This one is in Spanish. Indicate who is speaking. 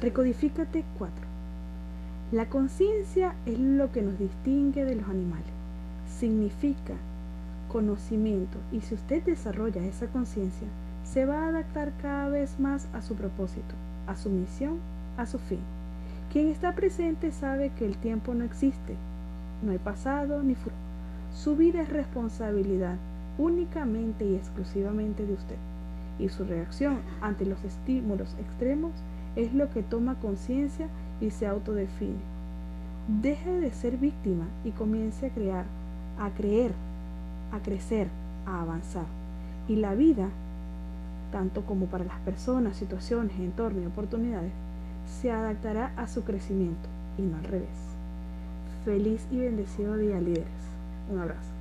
Speaker 1: Recodifícate 4. La conciencia es lo que nos distingue de los animales. Significa conocimiento y si usted desarrolla esa conciencia, se va a adaptar cada vez más a su propósito, a su misión, a su fin. Quien está presente sabe que el tiempo no existe, no hay pasado ni futuro. Su vida es responsabilidad únicamente y exclusivamente de usted. Y su reacción ante los estímulos extremos es lo que toma conciencia y se autodefine. Deje de ser víctima y comience a crear, a creer, a crecer, a avanzar. Y la vida, tanto como para las personas, situaciones, entornos y oportunidades, se adaptará a su crecimiento y no al revés. Feliz y bendecido día líderes. Un abrazo.